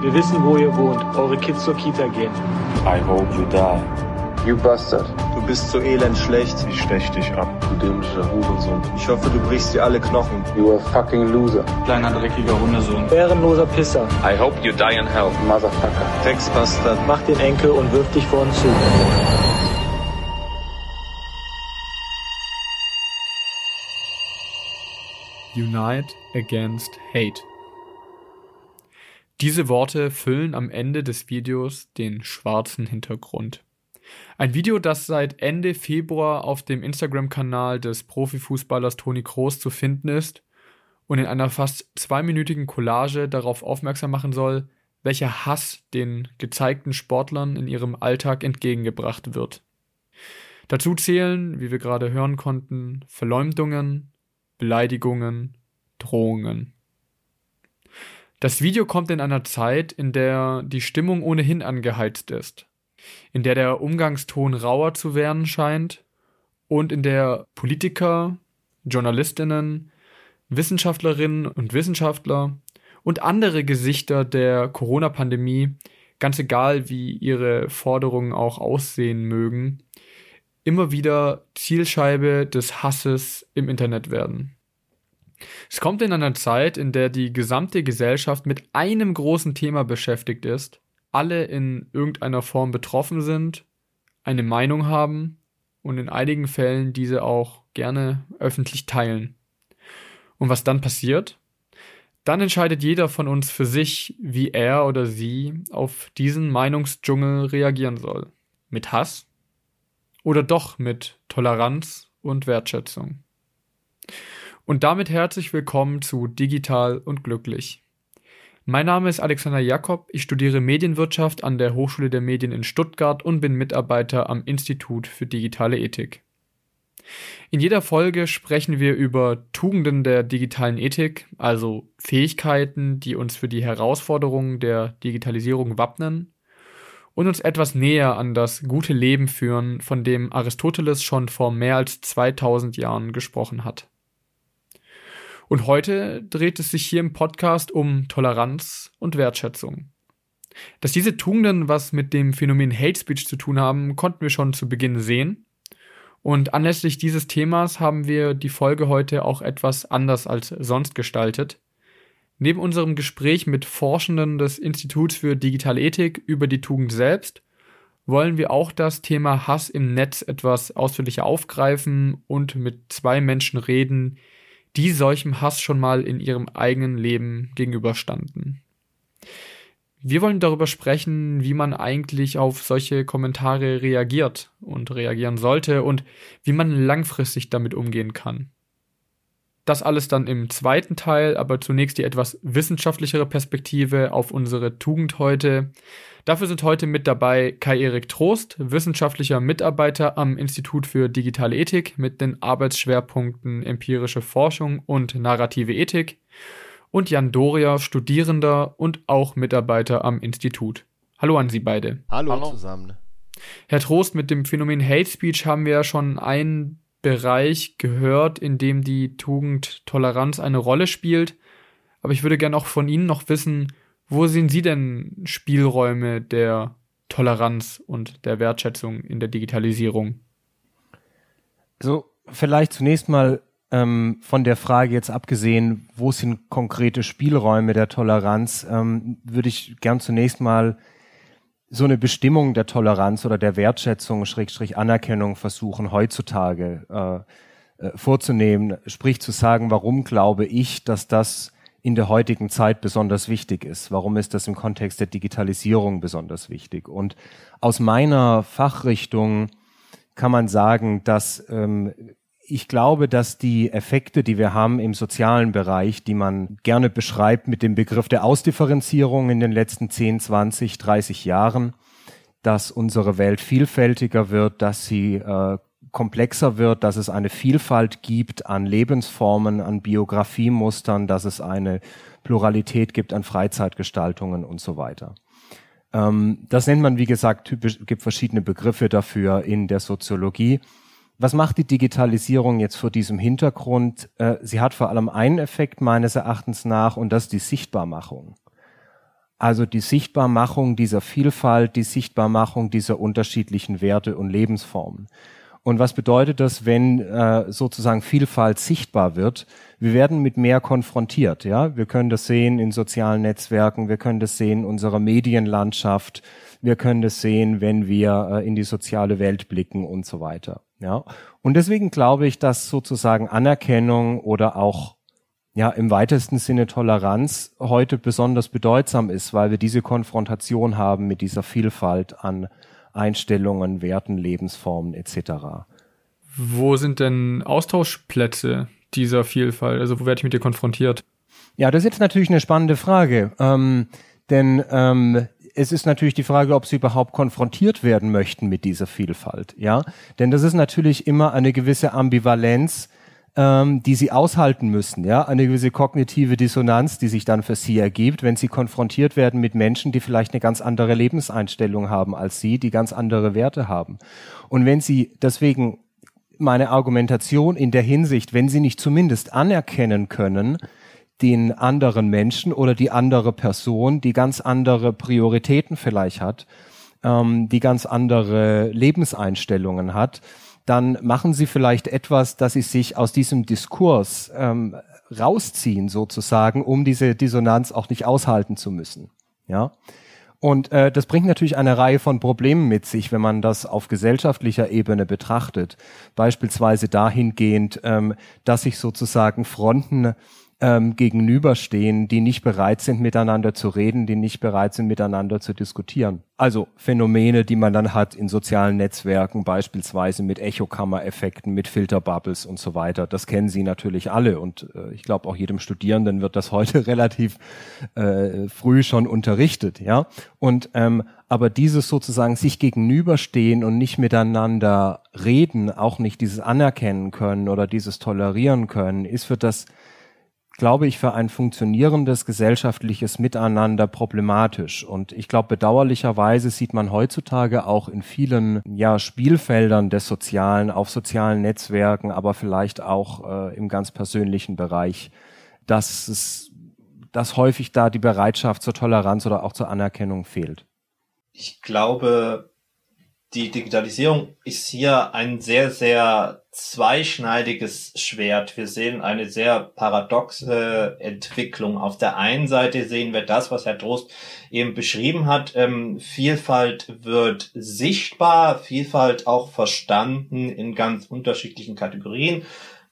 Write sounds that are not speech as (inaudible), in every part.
Wir wissen, wo ihr wohnt. Eure Kids zur Kita gehen. I hope you die. You bastard. Du bist so elend schlecht. Ich stech dich ab. Du dämlicher Hurensohn. Ich hoffe, du brichst dir alle Knochen. You a fucking loser. Kleiner dreckiger Hundesohn. Ehrenloser Pisser. I hope you die in hell. Motherfucker. Drecksbastard. Mach den Enkel und wirf dich vor uns zu. Unite Against Hate. Diese Worte füllen am Ende des Videos den schwarzen Hintergrund. Ein Video, das seit Ende Februar auf dem Instagram-Kanal des Profifußballers Toni Kroos zu finden ist und in einer fast zweiminütigen Collage darauf aufmerksam machen soll, welcher Hass den gezeigten Sportlern in ihrem Alltag entgegengebracht wird. Dazu zählen, wie wir gerade hören konnten, Verleumdungen, Beleidigungen, Drohungen. Das Video kommt in einer Zeit, in der die Stimmung ohnehin angeheizt ist, in der der Umgangston rauer zu werden scheint und in der Politiker, Journalistinnen, Wissenschaftlerinnen und Wissenschaftler und andere Gesichter der Corona-Pandemie, ganz egal wie ihre Forderungen auch aussehen mögen, immer wieder Zielscheibe des Hasses im Internet werden. Es kommt in einer Zeit, in der die gesamte Gesellschaft mit einem großen Thema beschäftigt ist, alle in irgendeiner Form betroffen sind, eine Meinung haben und in einigen Fällen diese auch gerne öffentlich teilen. Und was dann passiert? Dann entscheidet jeder von uns für sich, wie er oder sie auf diesen Meinungsdschungel reagieren soll. Mit Hass oder doch mit Toleranz und Wertschätzung. Und damit herzlich willkommen zu Digital und Glücklich. Mein Name ist Alexander Jakob, ich studiere Medienwirtschaft an der Hochschule der Medien in Stuttgart und bin Mitarbeiter am Institut für digitale Ethik. In jeder Folge sprechen wir über Tugenden der digitalen Ethik, also Fähigkeiten, die uns für die Herausforderungen der Digitalisierung wappnen und uns etwas näher an das gute Leben führen, von dem Aristoteles schon vor mehr als 2000 Jahren gesprochen hat. Und heute dreht es sich hier im Podcast um Toleranz und Wertschätzung. Dass diese Tugenden was mit dem Phänomen Hate Speech zu tun haben, konnten wir schon zu Beginn sehen. Und anlässlich dieses Themas haben wir die Folge heute auch etwas anders als sonst gestaltet. Neben unserem Gespräch mit Forschenden des Instituts für digitale Ethik über die Tugend selbst wollen wir auch das Thema Hass im Netz etwas ausführlicher aufgreifen und mit zwei Menschen reden, die solchem Hass schon mal in ihrem eigenen Leben gegenüberstanden. Wir wollen darüber sprechen, wie man eigentlich auf solche Kommentare reagiert und reagieren sollte und wie man langfristig damit umgehen kann. Das alles dann im zweiten Teil, aber zunächst die etwas wissenschaftlichere Perspektive auf unsere Tugend heute. Dafür sind heute mit dabei Kai-Erik Trost, wissenschaftlicher Mitarbeiter am Institut für digitale Ethik mit den Arbeitsschwerpunkten empirische Forschung und narrative Ethik und Jan Doria, Studierender und auch Mitarbeiter am Institut. Hallo an Sie beide. Hallo, Hallo. zusammen. Herr Trost, mit dem Phänomen Hate Speech haben wir ja schon einen Bereich gehört, in dem die Tugend Toleranz eine Rolle spielt. Aber ich würde gerne auch von Ihnen noch wissen, wo sehen Sie denn Spielräume der Toleranz und der Wertschätzung in der Digitalisierung? So, vielleicht zunächst mal ähm, von der Frage jetzt abgesehen, wo sind konkrete Spielräume der Toleranz, ähm, würde ich gern zunächst mal so eine Bestimmung der Toleranz oder der Wertschätzung, Schrägstrich Anerkennung versuchen heutzutage äh, äh, vorzunehmen, sprich zu sagen, warum glaube ich, dass das in der heutigen Zeit besonders wichtig ist? Warum ist das im Kontext der Digitalisierung besonders wichtig? Und aus meiner Fachrichtung kann man sagen, dass ähm, ich glaube, dass die Effekte, die wir haben im sozialen Bereich, die man gerne beschreibt mit dem Begriff der Ausdifferenzierung in den letzten 10, 20, 30 Jahren, dass unsere Welt vielfältiger wird, dass sie äh, komplexer wird, dass es eine Vielfalt gibt an Lebensformen, an Biografiemustern, dass es eine Pluralität gibt an Freizeitgestaltungen und so weiter. Ähm, das nennt man, wie gesagt, typisch, gibt verschiedene Begriffe dafür in der Soziologie. Was macht die Digitalisierung jetzt vor diesem Hintergrund? Äh, sie hat vor allem einen Effekt meines Erachtens nach und das ist die Sichtbarmachung. Also die Sichtbarmachung dieser Vielfalt, die Sichtbarmachung dieser unterschiedlichen Werte und Lebensformen. Und was bedeutet das, wenn äh, sozusagen Vielfalt sichtbar wird? Wir werden mit mehr konfrontiert. Ja, wir können das sehen in sozialen Netzwerken, wir können das sehen in unserer Medienlandschaft, wir können das sehen, wenn wir äh, in die soziale Welt blicken und so weiter. Ja, und deswegen glaube ich, dass sozusagen Anerkennung oder auch ja im weitesten Sinne Toleranz heute besonders bedeutsam ist, weil wir diese Konfrontation haben mit dieser Vielfalt an Einstellungen, Werten, Lebensformen etc. Wo sind denn Austauschplätze dieser Vielfalt? Also wo werde ich mit dir konfrontiert? Ja, das ist jetzt natürlich eine spannende Frage, ähm, denn ähm, es ist natürlich die Frage, ob sie überhaupt konfrontiert werden möchten mit dieser Vielfalt, ja, denn das ist natürlich immer eine gewisse Ambivalenz ähm, die sie aushalten müssen, ja, eine gewisse kognitive Dissonanz, die sich dann für sie ergibt, wenn sie konfrontiert werden mit Menschen, die vielleicht eine ganz andere Lebenseinstellung haben als sie, die ganz andere Werte haben. Und wenn sie deswegen meine Argumentation in der Hinsicht, wenn sie nicht zumindest anerkennen können, den anderen Menschen oder die andere Person, die ganz andere Prioritäten vielleicht hat, ähm, die ganz andere Lebenseinstellungen hat, dann machen sie vielleicht etwas, dass sie sich aus diesem Diskurs ähm, rausziehen sozusagen, um diese Dissonanz auch nicht aushalten zu müssen. Ja. Und äh, das bringt natürlich eine Reihe von Problemen mit sich, wenn man das auf gesellschaftlicher Ebene betrachtet. Beispielsweise dahingehend, ähm, dass sich sozusagen Fronten ähm, gegenüberstehen, die nicht bereit sind, miteinander zu reden, die nicht bereit sind, miteinander zu diskutieren. Also Phänomene, die man dann hat in sozialen Netzwerken, beispielsweise mit Echokammereffekten, mit Filterbubbles und so weiter. Das kennen Sie natürlich alle und äh, ich glaube auch jedem Studierenden wird das (laughs) heute relativ äh, früh schon unterrichtet, ja. Und ähm, aber dieses sozusagen sich gegenüberstehen und nicht miteinander reden, auch nicht dieses anerkennen können oder dieses tolerieren können, ist für das glaube ich, für ein funktionierendes gesellschaftliches Miteinander problematisch. Und ich glaube, bedauerlicherweise sieht man heutzutage auch in vielen ja, Spielfeldern des Sozialen, auf sozialen Netzwerken, aber vielleicht auch äh, im ganz persönlichen Bereich, dass es, dass häufig da die Bereitschaft zur Toleranz oder auch zur Anerkennung fehlt. Ich glaube, die Digitalisierung ist hier ein sehr, sehr zweischneidiges Schwert. Wir sehen eine sehr paradoxe Entwicklung. Auf der einen Seite sehen wir das, was Herr Trost eben beschrieben hat. Ähm, Vielfalt wird sichtbar, Vielfalt auch verstanden in ganz unterschiedlichen Kategorien.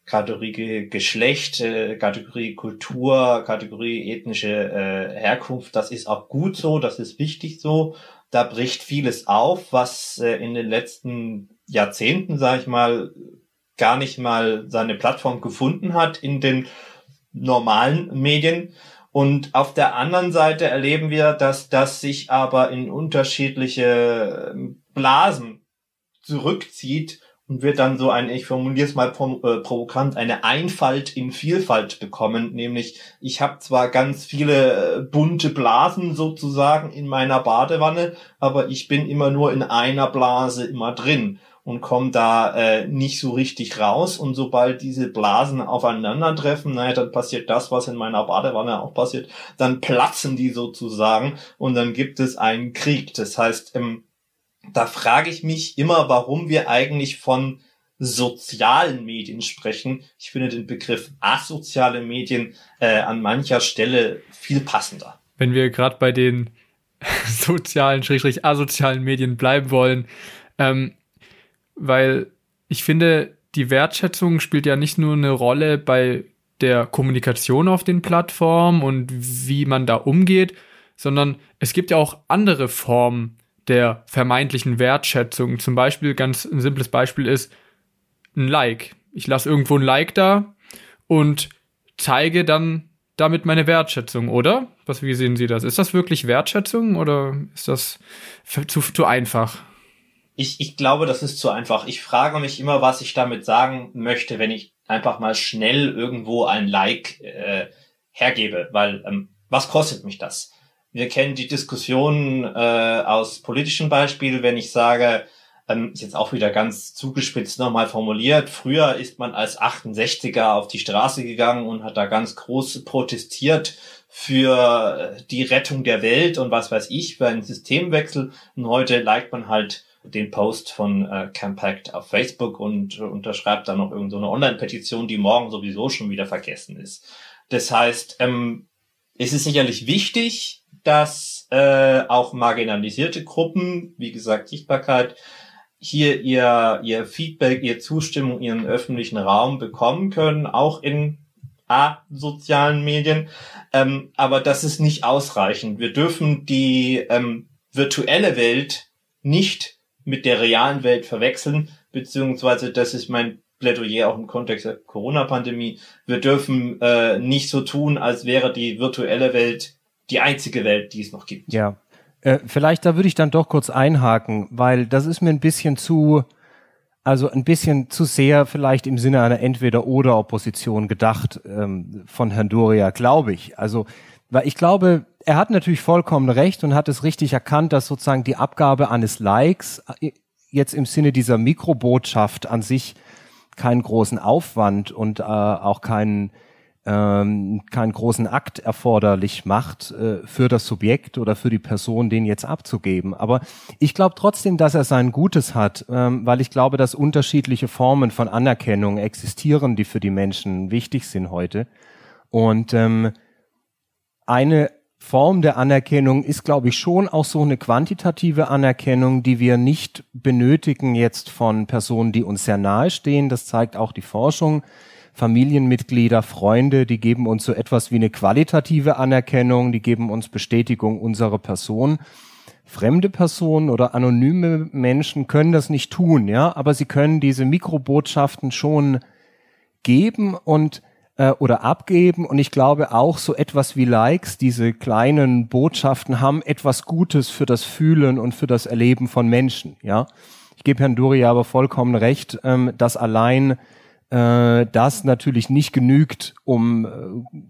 Kategorie Geschlecht, äh, Kategorie Kultur, Kategorie ethnische äh, Herkunft. Das ist auch gut so, das ist wichtig so da bricht vieles auf, was äh, in den letzten Jahrzehnten, sage ich mal, gar nicht mal seine Plattform gefunden hat in den normalen Medien. Und auf der anderen Seite erleben wir, dass das sich aber in unterschiedliche ähm, Blasen zurückzieht und wird dann so ein, ich formuliere es mal äh, provokant, eine Einfalt in Vielfalt bekommen, nämlich ich habe zwar ganz viele äh, bunte Blasen sozusagen in meiner Badewanne, aber ich bin immer nur in einer Blase immer drin und komme da äh, nicht so richtig raus und sobald diese Blasen aufeinandertreffen, naja, dann passiert das, was in meiner Badewanne auch passiert, dann platzen die sozusagen und dann gibt es einen Krieg. Das heißt, ähm, da frage ich mich immer, warum wir eigentlich von sozialen Medien sprechen. Ich finde den Begriff asoziale Medien äh, an mancher Stelle viel passender. Wenn wir gerade bei den (laughs) sozialen, schrägstrich asozialen Medien bleiben wollen, ähm, weil ich finde, die Wertschätzung spielt ja nicht nur eine Rolle bei der Kommunikation auf den Plattformen und wie man da umgeht, sondern es gibt ja auch andere Formen der vermeintlichen Wertschätzung. Zum Beispiel, ganz ein simples Beispiel ist ein Like. Ich lasse irgendwo ein Like da und zeige dann damit meine Wertschätzung, oder? Was, wie sehen Sie das? Ist das wirklich Wertschätzung oder ist das zu, zu einfach? Ich, ich glaube, das ist zu einfach. Ich frage mich immer, was ich damit sagen möchte, wenn ich einfach mal schnell irgendwo ein Like äh, hergebe, weil ähm, was kostet mich das? Wir kennen die Diskussionen äh, aus politischen Beispielen, wenn ich sage, ähm, ist jetzt auch wieder ganz zugespitzt nochmal formuliert, früher ist man als 68er auf die Straße gegangen und hat da ganz groß protestiert für die Rettung der Welt und was weiß ich, für einen Systemwechsel. Und heute liked man halt den Post von äh, Campact auf Facebook und äh, unterschreibt dann noch irgendeine so Online-Petition, die morgen sowieso schon wieder vergessen ist. Das heißt, ähm, es ist sicherlich wichtig, dass äh, auch marginalisierte Gruppen, wie gesagt Sichtbarkeit, hier ihr, ihr Feedback, ihr Zustimmung, ihren öffentlichen Raum bekommen können, auch in sozialen Medien. Ähm, aber das ist nicht ausreichend. Wir dürfen die ähm, virtuelle Welt nicht mit der realen Welt verwechseln, beziehungsweise das ist mein Plädoyer auch im Kontext der Corona-Pandemie. Wir dürfen äh, nicht so tun, als wäre die virtuelle Welt die einzige Welt, die es noch gibt. Ja, äh, vielleicht da würde ich dann doch kurz einhaken, weil das ist mir ein bisschen zu, also ein bisschen zu sehr vielleicht im Sinne einer Entweder-oder-Opposition gedacht ähm, von Herrn Doria, glaube ich. Also, weil ich glaube, er hat natürlich vollkommen recht und hat es richtig erkannt, dass sozusagen die Abgabe eines Likes äh, jetzt im Sinne dieser Mikrobotschaft an sich keinen großen Aufwand und äh, auch keinen ähm, keinen großen Akt erforderlich macht äh, für das Subjekt oder für die Person, den jetzt abzugeben. Aber ich glaube trotzdem, dass er sein Gutes hat, ähm, weil ich glaube, dass unterschiedliche Formen von Anerkennung existieren, die für die Menschen wichtig sind heute. Und ähm, eine Form der Anerkennung ist, glaube ich, schon auch so eine quantitative Anerkennung, die wir nicht benötigen jetzt von Personen, die uns sehr nahe stehen. Das zeigt auch die Forschung. Familienmitglieder, Freunde, die geben uns so etwas wie eine qualitative Anerkennung, die geben uns Bestätigung unserer Person. Fremde Personen oder anonyme Menschen können das nicht tun, ja, aber sie können diese Mikrobotschaften schon geben und äh, oder abgeben. Und ich glaube auch so etwas wie Likes, diese kleinen Botschaften haben etwas Gutes für das Fühlen und für das Erleben von Menschen. Ja, ich gebe Herrn Doria aber vollkommen recht, ähm, dass allein äh, das natürlich nicht genügt, um äh,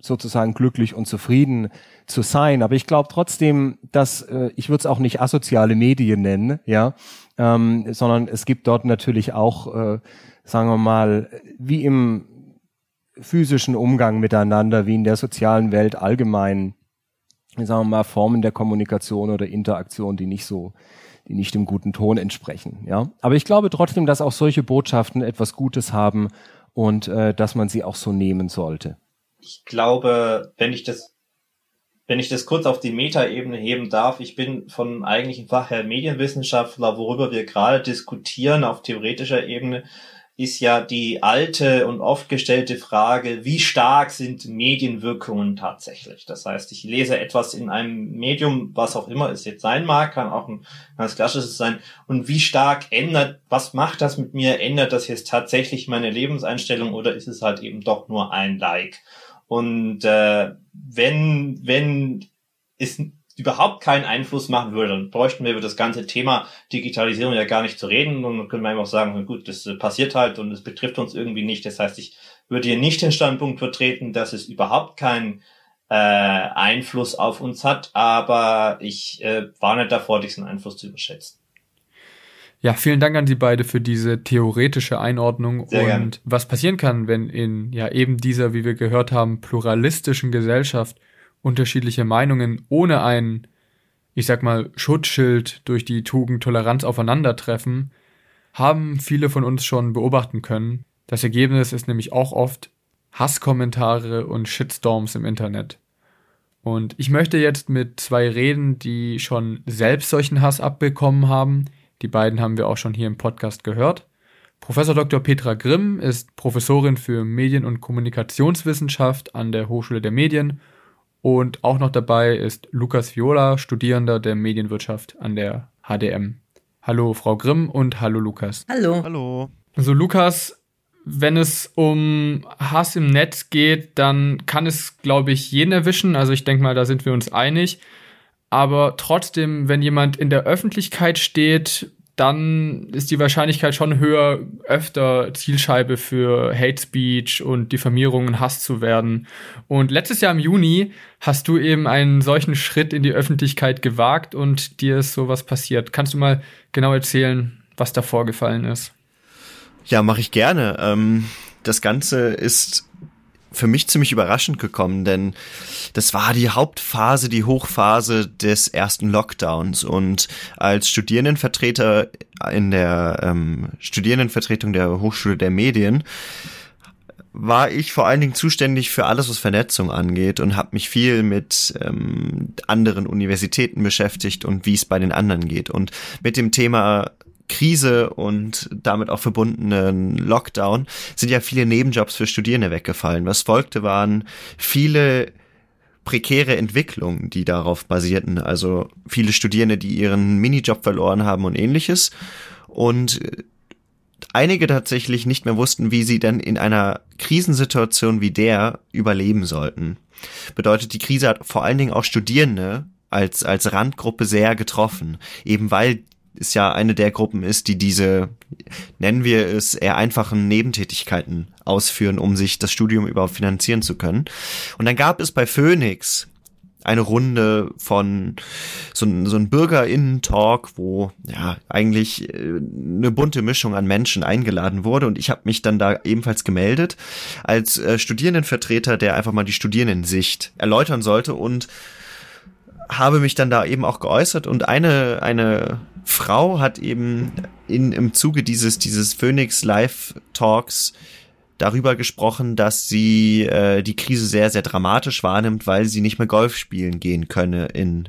sozusagen glücklich und zufrieden zu sein. Aber ich glaube trotzdem, dass äh, ich würde es auch nicht asoziale Medien nennen, ja, ähm, sondern es gibt dort natürlich auch, äh, sagen wir mal, wie im physischen Umgang miteinander, wie in der sozialen Welt allgemein, sagen wir mal, Formen der Kommunikation oder Interaktion, die nicht so, die nicht dem guten Ton entsprechen. Ja, aber ich glaube trotzdem, dass auch solche Botschaften etwas Gutes haben und äh, dass man sie auch so nehmen sollte. Ich glaube, wenn ich das wenn ich das kurz auf die Metaebene heben darf, ich bin von eigentlichen Fach her Medienwissenschaftler, worüber wir gerade diskutieren auf theoretischer Ebene, ist ja die alte und oft gestellte Frage, wie stark sind Medienwirkungen tatsächlich? Das heißt, ich lese etwas in einem Medium, was auch immer es jetzt sein mag, kann auch ein ganz klassisches sein, und wie stark ändert, was macht das mit mir? Ändert das jetzt tatsächlich meine Lebenseinstellung oder ist es halt eben doch nur ein Like? Und äh, wenn, wenn es überhaupt keinen Einfluss machen würde, dann bräuchten wir über das ganze Thema Digitalisierung ja gar nicht zu reden und dann können wir einfach sagen, gut, das äh, passiert halt und es betrifft uns irgendwie nicht. Das heißt, ich würde hier nicht den Standpunkt vertreten, dass es überhaupt keinen äh, Einfluss auf uns hat, aber ich äh, warne davor, diesen Einfluss zu überschätzen. Ja, vielen Dank an Sie beide für diese theoretische Einordnung Sehr und gern. was passieren kann, wenn in ja eben dieser, wie wir gehört haben, pluralistischen Gesellschaft unterschiedliche Meinungen ohne ein, ich sag mal, Schutzschild durch die Tugend Toleranz aufeinandertreffen, haben viele von uns schon beobachten können. Das Ergebnis ist nämlich auch oft Hasskommentare und Shitstorms im Internet. Und ich möchte jetzt mit zwei reden, die schon selbst solchen Hass abbekommen haben. Die beiden haben wir auch schon hier im Podcast gehört. Professor Dr. Petra Grimm ist Professorin für Medien- und Kommunikationswissenschaft an der Hochschule der Medien und auch noch dabei ist Lukas Viola, Studierender der Medienwirtschaft an der HDM. Hallo Frau Grimm und hallo Lukas. Hallo. Hallo. Also Lukas, wenn es um Hass im Netz geht, dann kann es, glaube ich, jeden erwischen. Also ich denke mal, da sind wir uns einig. Aber trotzdem, wenn jemand in der Öffentlichkeit steht, dann ist die Wahrscheinlichkeit schon höher, öfter Zielscheibe für Hate Speech und Diffamierung und Hass zu werden. Und letztes Jahr im Juni hast du eben einen solchen Schritt in die Öffentlichkeit gewagt und dir ist sowas passiert. Kannst du mal genau erzählen, was da vorgefallen ist? Ja, mache ich gerne. Ähm, das Ganze ist für mich ziemlich überraschend gekommen, denn das war die Hauptphase, die Hochphase des ersten Lockdowns. Und als Studierendenvertreter in der ähm, Studierendenvertretung der Hochschule der Medien war ich vor allen Dingen zuständig für alles, was Vernetzung angeht und habe mich viel mit ähm, anderen Universitäten beschäftigt und wie es bei den anderen geht. Und mit dem Thema Krise und damit auch verbundenen Lockdown sind ja viele Nebenjobs für Studierende weggefallen. Was folgte waren viele prekäre Entwicklungen, die darauf basierten. Also viele Studierende, die ihren Minijob verloren haben und ähnliches. Und einige tatsächlich nicht mehr wussten, wie sie denn in einer Krisensituation wie der überleben sollten. Bedeutet, die Krise hat vor allen Dingen auch Studierende als, als Randgruppe sehr getroffen, eben weil es ja eine der Gruppen ist, die diese, nennen wir es, eher einfachen Nebentätigkeiten ausführen, um sich das Studium überhaupt finanzieren zu können. Und dann gab es bei Phoenix eine Runde von so, so ein Bürgerinnen-Talk, wo ja eigentlich äh, eine bunte Mischung an Menschen eingeladen wurde und ich habe mich dann da ebenfalls gemeldet als äh, Studierendenvertreter, der einfach mal die Studierendensicht erläutern sollte und habe mich dann da eben auch geäußert und eine eine Frau hat eben in im Zuge dieses dieses Phoenix Live Talks darüber gesprochen, dass sie äh, die Krise sehr, sehr dramatisch wahrnimmt, weil sie nicht mehr Golf spielen gehen könne in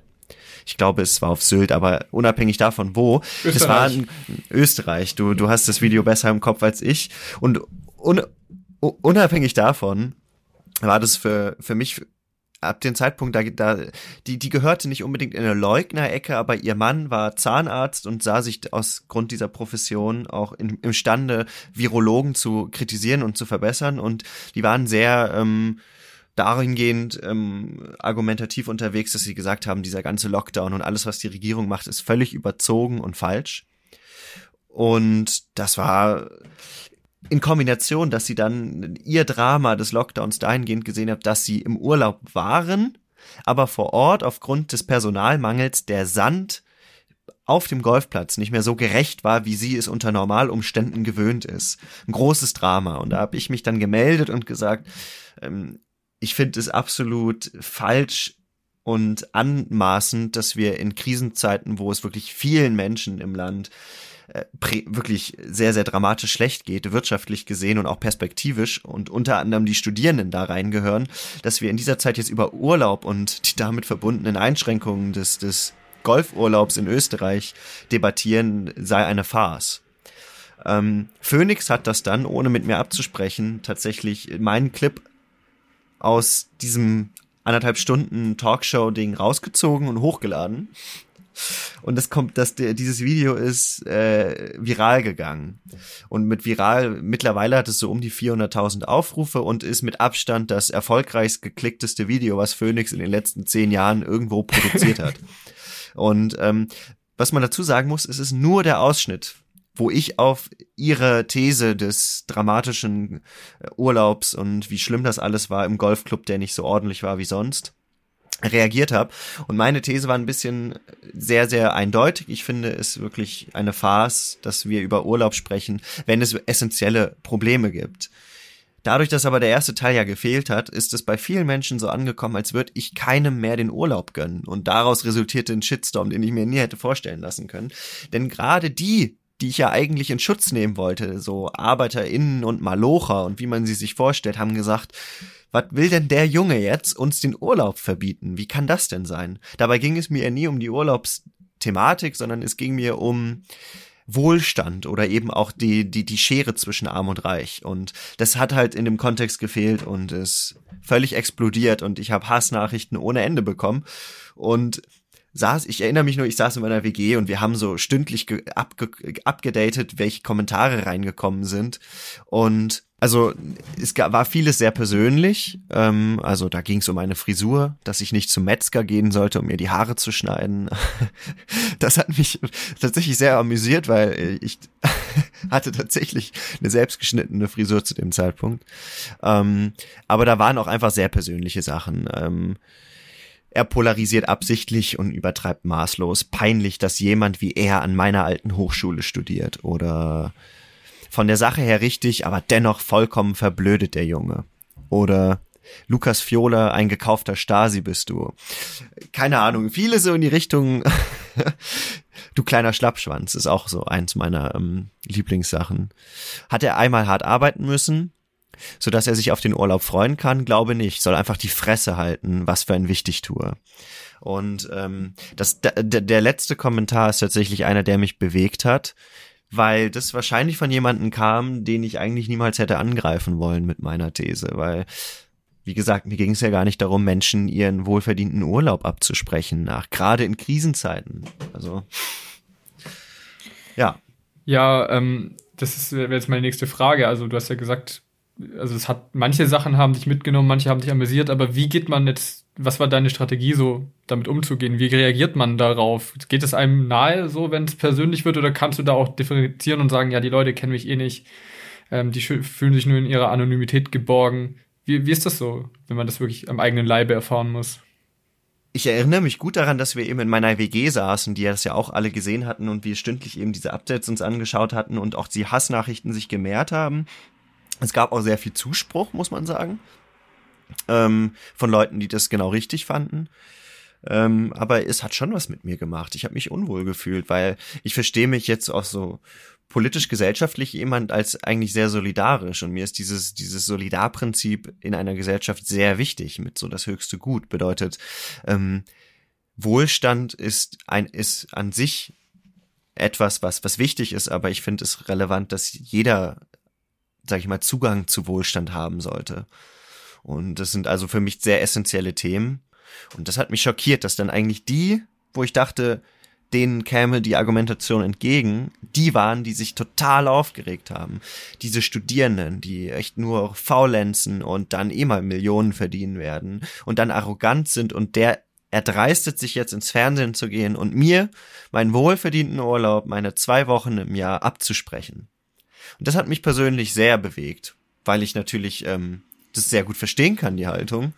ich glaube, es war auf Sylt, aber unabhängig davon, wo. Österreich. Es war in Österreich. Du, du hast das Video besser im Kopf als ich. Und un, unabhängig davon war das für, für mich ab dem Zeitpunkt, da, da, die, die gehörte nicht unbedingt in eine Leugnerecke, aber ihr Mann war Zahnarzt und sah sich aus Grund dieser Profession auch in, imstande, Virologen zu kritisieren und zu verbessern. Und die waren sehr ähm, dahingehend ähm, argumentativ unterwegs, dass sie gesagt haben, dieser ganze Lockdown und alles, was die Regierung macht, ist völlig überzogen und falsch. Und das war in Kombination, dass sie dann ihr Drama des Lockdowns dahingehend gesehen hat, dass sie im Urlaub waren, aber vor Ort aufgrund des Personalmangels der Sand auf dem Golfplatz nicht mehr so gerecht war, wie sie es unter Normalumständen gewöhnt ist. Ein großes Drama. Und da habe ich mich dann gemeldet und gesagt, ähm, ich finde es absolut falsch und anmaßend, dass wir in Krisenzeiten, wo es wirklich vielen Menschen im Land äh, wirklich sehr, sehr dramatisch schlecht geht, wirtschaftlich gesehen und auch perspektivisch und unter anderem die Studierenden da reingehören, dass wir in dieser Zeit jetzt über Urlaub und die damit verbundenen Einschränkungen des, des Golfurlaubs in Österreich debattieren, sei eine Farce. Ähm, Phoenix hat das dann, ohne mit mir abzusprechen, tatsächlich meinen Clip aus diesem anderthalb Stunden Talkshow-Ding rausgezogen und hochgeladen. Und das kommt, dass dieses Video ist äh, viral gegangen. Und mit viral, mittlerweile hat es so um die 400.000 Aufrufe und ist mit Abstand das erfolgreichst geklickteste Video, was Phoenix in den letzten zehn Jahren irgendwo produziert hat. (laughs) Und ähm, was man dazu sagen muss, es ist nur der Ausschnitt wo ich auf ihre These des dramatischen äh, Urlaubs und wie schlimm das alles war im Golfclub, der nicht so ordentlich war wie sonst, reagiert habe. Und meine These war ein bisschen sehr, sehr eindeutig. Ich finde es wirklich eine Farce, dass wir über Urlaub sprechen, wenn es essentielle Probleme gibt. Dadurch, dass aber der erste Teil ja gefehlt hat, ist es bei vielen Menschen so angekommen, als würde ich keinem mehr den Urlaub gönnen. Und daraus resultierte ein Shitstorm, den ich mir nie hätte vorstellen lassen können. Denn gerade die, die ich ja eigentlich in Schutz nehmen wollte, so ArbeiterInnen und Malocher und wie man sie sich vorstellt, haben gesagt, was will denn der Junge jetzt uns den Urlaub verbieten? Wie kann das denn sein? Dabei ging es mir ja nie um die Urlaubsthematik, sondern es ging mir um Wohlstand oder eben auch die, die, die Schere zwischen Arm und Reich. Und das hat halt in dem Kontext gefehlt und ist völlig explodiert und ich habe Hassnachrichten ohne Ende bekommen. Und saß, ich erinnere mich nur, ich saß in meiner WG und wir haben so stündlich abge abgedatet, welche Kommentare reingekommen sind. Und also es war vieles sehr persönlich. Ähm, also da ging es um meine Frisur, dass ich nicht zum Metzger gehen sollte, um mir die Haare zu schneiden. (laughs) das hat mich tatsächlich sehr amüsiert, weil ich (laughs) hatte tatsächlich eine selbstgeschnittene Frisur zu dem Zeitpunkt. Ähm, aber da waren auch einfach sehr persönliche Sachen. Ähm, er polarisiert absichtlich und übertreibt maßlos. Peinlich, dass jemand wie er an meiner alten Hochschule studiert. Oder von der Sache her richtig, aber dennoch vollkommen verblödet der Junge. oder Lukas Fiola, ein gekaufter Stasi bist du. Keine Ahnung, viele so in die Richtung, (laughs) du kleiner Schlappschwanz ist auch so eins meiner ähm, Lieblingssachen. Hat er einmal hart arbeiten müssen, so dass er sich auf den Urlaub freuen kann? Glaube nicht. Soll einfach die Fresse halten, was für ein Wichtigtour. Und ähm, das, der, der letzte Kommentar ist tatsächlich einer, der mich bewegt hat, weil das wahrscheinlich von jemandem kam, den ich eigentlich niemals hätte angreifen wollen mit meiner These, weil wie gesagt, mir ging es ja gar nicht darum, Menschen ihren wohlverdienten Urlaub abzusprechen, nach gerade in Krisenzeiten. Also ja. Ja, ähm, das wäre jetzt meine nächste Frage. Also du hast ja gesagt, also es hat manche Sachen haben dich mitgenommen, manche haben dich amüsiert, aber wie geht man jetzt? Was war deine Strategie, so damit umzugehen? Wie reagiert man darauf? Geht es einem nahe, so wenn es persönlich wird, oder kannst du da auch differenzieren und sagen, ja, die Leute kennen mich eh nicht, ähm, die fühlen sich nur in ihrer Anonymität geborgen? Wie, wie ist das so, wenn man das wirklich am eigenen Leibe erfahren muss? Ich erinnere mich gut daran, dass wir eben in meiner WG saßen, die das ja auch alle gesehen hatten und wir stündlich eben diese Updates uns angeschaut hatten und auch die Hassnachrichten sich gemehrt haben. Es gab auch sehr viel Zuspruch, muss man sagen, ähm, von Leuten, die das genau richtig fanden. Ähm, aber es hat schon was mit mir gemacht. Ich habe mich unwohl gefühlt, weil ich verstehe mich jetzt auch so politisch-gesellschaftlich jemand als eigentlich sehr solidarisch und mir ist dieses, dieses Solidarprinzip in einer Gesellschaft sehr wichtig mit so das höchste Gut. Bedeutet, ähm, Wohlstand ist ein, ist an sich etwas, was, was wichtig ist, aber ich finde es relevant, dass jeder, sag ich mal, Zugang zu Wohlstand haben sollte. Und das sind also für mich sehr essentielle Themen. Und das hat mich schockiert, dass dann eigentlich die, wo ich dachte, denen käme die Argumentation entgegen, die waren, die sich total aufgeregt haben. Diese Studierenden, die echt nur faulenzen und dann eh mal Millionen verdienen werden und dann arrogant sind und der erdreistet sich jetzt ins Fernsehen zu gehen und mir meinen wohlverdienten Urlaub, meine zwei Wochen im Jahr abzusprechen. Und das hat mich persönlich sehr bewegt, weil ich natürlich ähm, das sehr gut verstehen kann, die Haltung.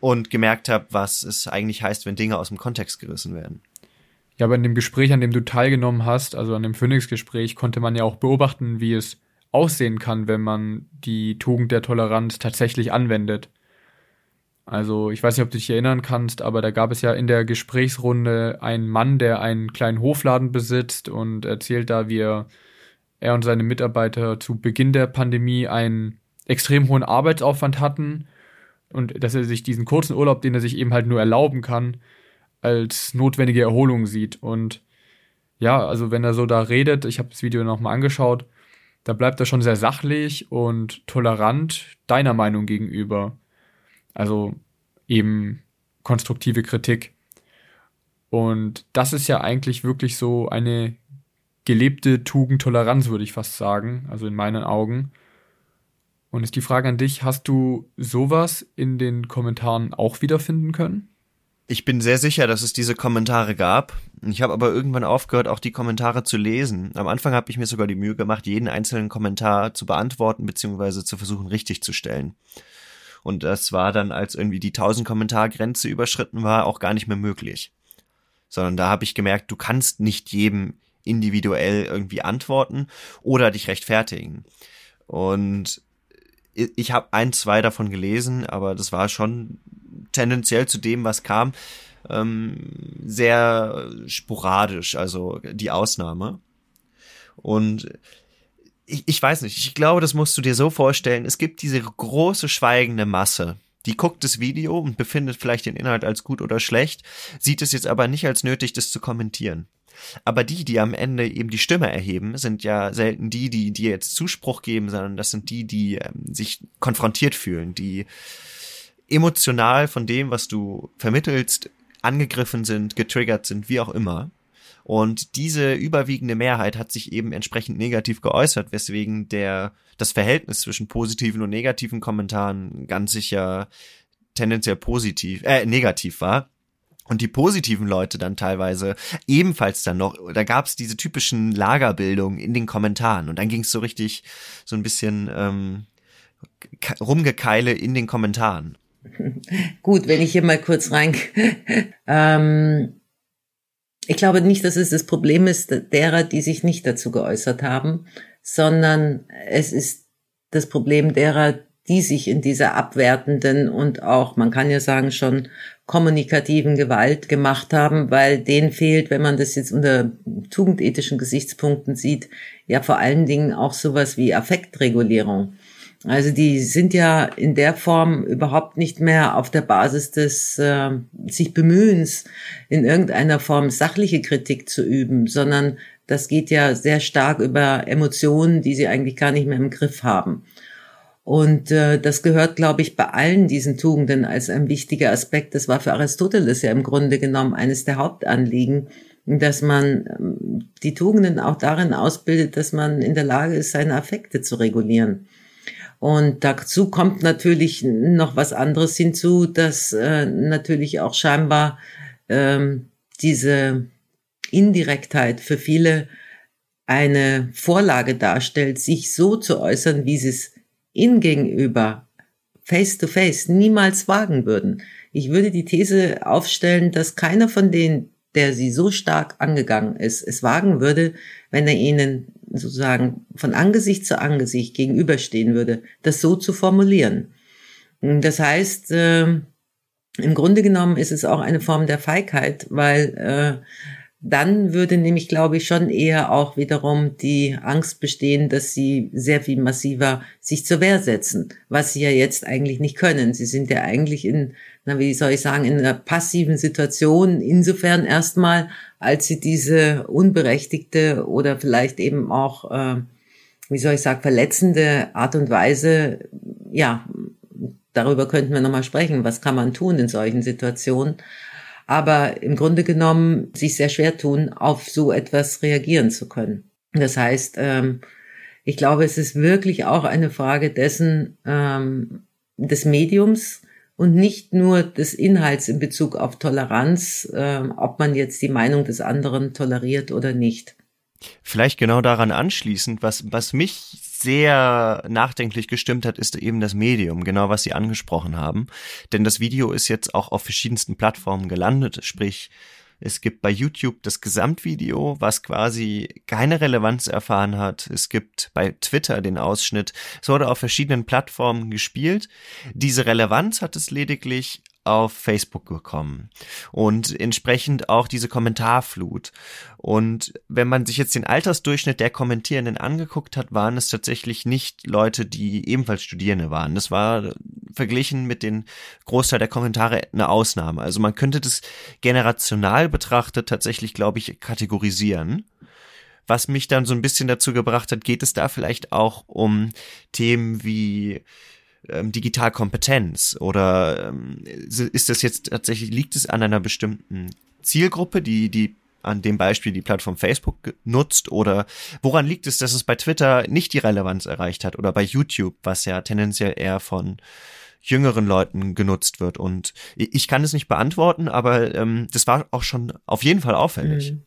Und gemerkt habe, was es eigentlich heißt, wenn Dinge aus dem Kontext gerissen werden. Ja, aber in dem Gespräch, an dem du teilgenommen hast, also an dem Phoenix-Gespräch, konnte man ja auch beobachten, wie es aussehen kann, wenn man die Tugend der Toleranz tatsächlich anwendet. Also ich weiß nicht, ob du dich erinnern kannst, aber da gab es ja in der Gesprächsrunde einen Mann, der einen kleinen Hofladen besitzt und erzählt da, wie er, er und seine Mitarbeiter zu Beginn der Pandemie einen extrem hohen Arbeitsaufwand hatten und dass er sich diesen kurzen Urlaub, den er sich eben halt nur erlauben kann, als notwendige Erholung sieht. Und ja, also wenn er so da redet, ich habe das Video nochmal angeschaut, da bleibt er schon sehr sachlich und tolerant deiner Meinung gegenüber. Also eben konstruktive Kritik. Und das ist ja eigentlich wirklich so eine gelebte Tugend Toleranz, würde ich fast sagen, also in meinen Augen. Und ist die Frage an dich, hast du sowas in den Kommentaren auch wiederfinden können? Ich bin sehr sicher, dass es diese Kommentare gab. Ich habe aber irgendwann aufgehört, auch die Kommentare zu lesen. Am Anfang habe ich mir sogar die Mühe gemacht, jeden einzelnen Kommentar zu beantworten bzw. zu versuchen richtig zu stellen. Und das war dann, als irgendwie die 1000 Kommentargrenze überschritten war, auch gar nicht mehr möglich. Sondern da habe ich gemerkt, du kannst nicht jedem individuell irgendwie antworten oder dich rechtfertigen. Und ich habe ein, zwei davon gelesen, aber das war schon tendenziell zu dem, was kam, ähm, sehr sporadisch, also die Ausnahme. Und ich, ich weiß nicht, ich glaube, das musst du dir so vorstellen, es gibt diese große schweigende Masse, die guckt das Video und befindet vielleicht den Inhalt als gut oder schlecht, sieht es jetzt aber nicht als nötig, das zu kommentieren. Aber die, die am Ende eben die Stimme erheben, sind ja selten die, die dir jetzt Zuspruch geben, sondern das sind die, die ähm, sich konfrontiert fühlen, die emotional von dem, was du vermittelst, angegriffen sind, getriggert sind, wie auch immer. Und diese überwiegende Mehrheit hat sich eben entsprechend negativ geäußert, weswegen der, das Verhältnis zwischen positiven und negativen Kommentaren ganz sicher tendenziell positiv, äh, negativ war. Und die positiven Leute dann teilweise ebenfalls dann noch, da gab's diese typischen Lagerbildungen in den Kommentaren und dann ging's so richtig so ein bisschen ähm, rumgekeile in den Kommentaren. (laughs) Gut, wenn ich hier mal kurz rein. (laughs) ähm, ich glaube nicht, dass es das Problem ist derer, die sich nicht dazu geäußert haben, sondern es ist das Problem derer, die sich in dieser abwertenden und auch, man kann ja sagen, schon kommunikativen Gewalt gemacht haben, weil denen fehlt, wenn man das jetzt unter tugendethischen Gesichtspunkten sieht, ja vor allen Dingen auch sowas wie Affektregulierung. Also die sind ja in der Form überhaupt nicht mehr auf der Basis des äh, sich Bemühens, in irgendeiner Form sachliche Kritik zu üben, sondern das geht ja sehr stark über Emotionen, die sie eigentlich gar nicht mehr im Griff haben. Und äh, das gehört, glaube ich, bei allen diesen Tugenden als ein wichtiger Aspekt. Das war für Aristoteles ja im Grunde genommen eines der Hauptanliegen, dass man ähm, die Tugenden auch darin ausbildet, dass man in der Lage ist, seine Affekte zu regulieren. Und dazu kommt natürlich noch was anderes hinzu, dass äh, natürlich auch scheinbar ähm, diese Indirektheit für viele eine Vorlage darstellt, sich so zu äußern, wie sie es ihnen gegenüber face to face niemals wagen würden. Ich würde die These aufstellen, dass keiner von denen, der sie so stark angegangen ist, es wagen würde, wenn er ihnen sozusagen von Angesicht zu Angesicht gegenüberstehen würde, das so zu formulieren. Das heißt, äh, im Grunde genommen ist es auch eine Form der Feigheit, weil äh, dann würde nämlich, glaube ich, schon eher auch wiederum die Angst bestehen, dass sie sehr viel massiver sich zur Wehr setzen, was sie ja jetzt eigentlich nicht können. Sie sind ja eigentlich in, na, wie soll ich sagen, in einer passiven Situation, insofern erstmal, als sie diese unberechtigte oder vielleicht eben auch, äh, wie soll ich sagen, verletzende Art und Weise, ja, darüber könnten wir nochmal sprechen. Was kann man tun in solchen Situationen? Aber im Grunde genommen sich sehr schwer tun, auf so etwas reagieren zu können. Das heißt, ähm, ich glaube, es ist wirklich auch eine Frage dessen, ähm, des Mediums und nicht nur des Inhalts in Bezug auf Toleranz, äh, ob man jetzt die Meinung des anderen toleriert oder nicht. Vielleicht genau daran anschließend, was, was mich sehr nachdenklich gestimmt hat, ist eben das Medium, genau was Sie angesprochen haben. Denn das Video ist jetzt auch auf verschiedensten Plattformen gelandet, sprich, es gibt bei YouTube das Gesamtvideo, was quasi keine Relevanz erfahren hat. Es gibt bei Twitter den Ausschnitt. Es wurde auf verschiedenen Plattformen gespielt. Diese Relevanz hat es lediglich auf Facebook bekommen und entsprechend auch diese Kommentarflut. Und wenn man sich jetzt den Altersdurchschnitt der Kommentierenden angeguckt hat, waren es tatsächlich nicht Leute, die ebenfalls Studierende waren. Das war verglichen mit den Großteil der Kommentare eine Ausnahme. Also man könnte das generational betrachtet tatsächlich, glaube ich, kategorisieren was mich dann so ein bisschen dazu gebracht hat, geht es da vielleicht auch um Themen wie ähm, Digitalkompetenz oder ähm, ist das jetzt tatsächlich, liegt es an einer bestimmten Zielgruppe, die, die an dem Beispiel die Plattform Facebook nutzt oder woran liegt es, dass es bei Twitter nicht die Relevanz erreicht hat oder bei YouTube, was ja tendenziell eher von jüngeren Leuten genutzt wird und ich kann es nicht beantworten, aber ähm, das war auch schon auf jeden Fall auffällig. Mhm.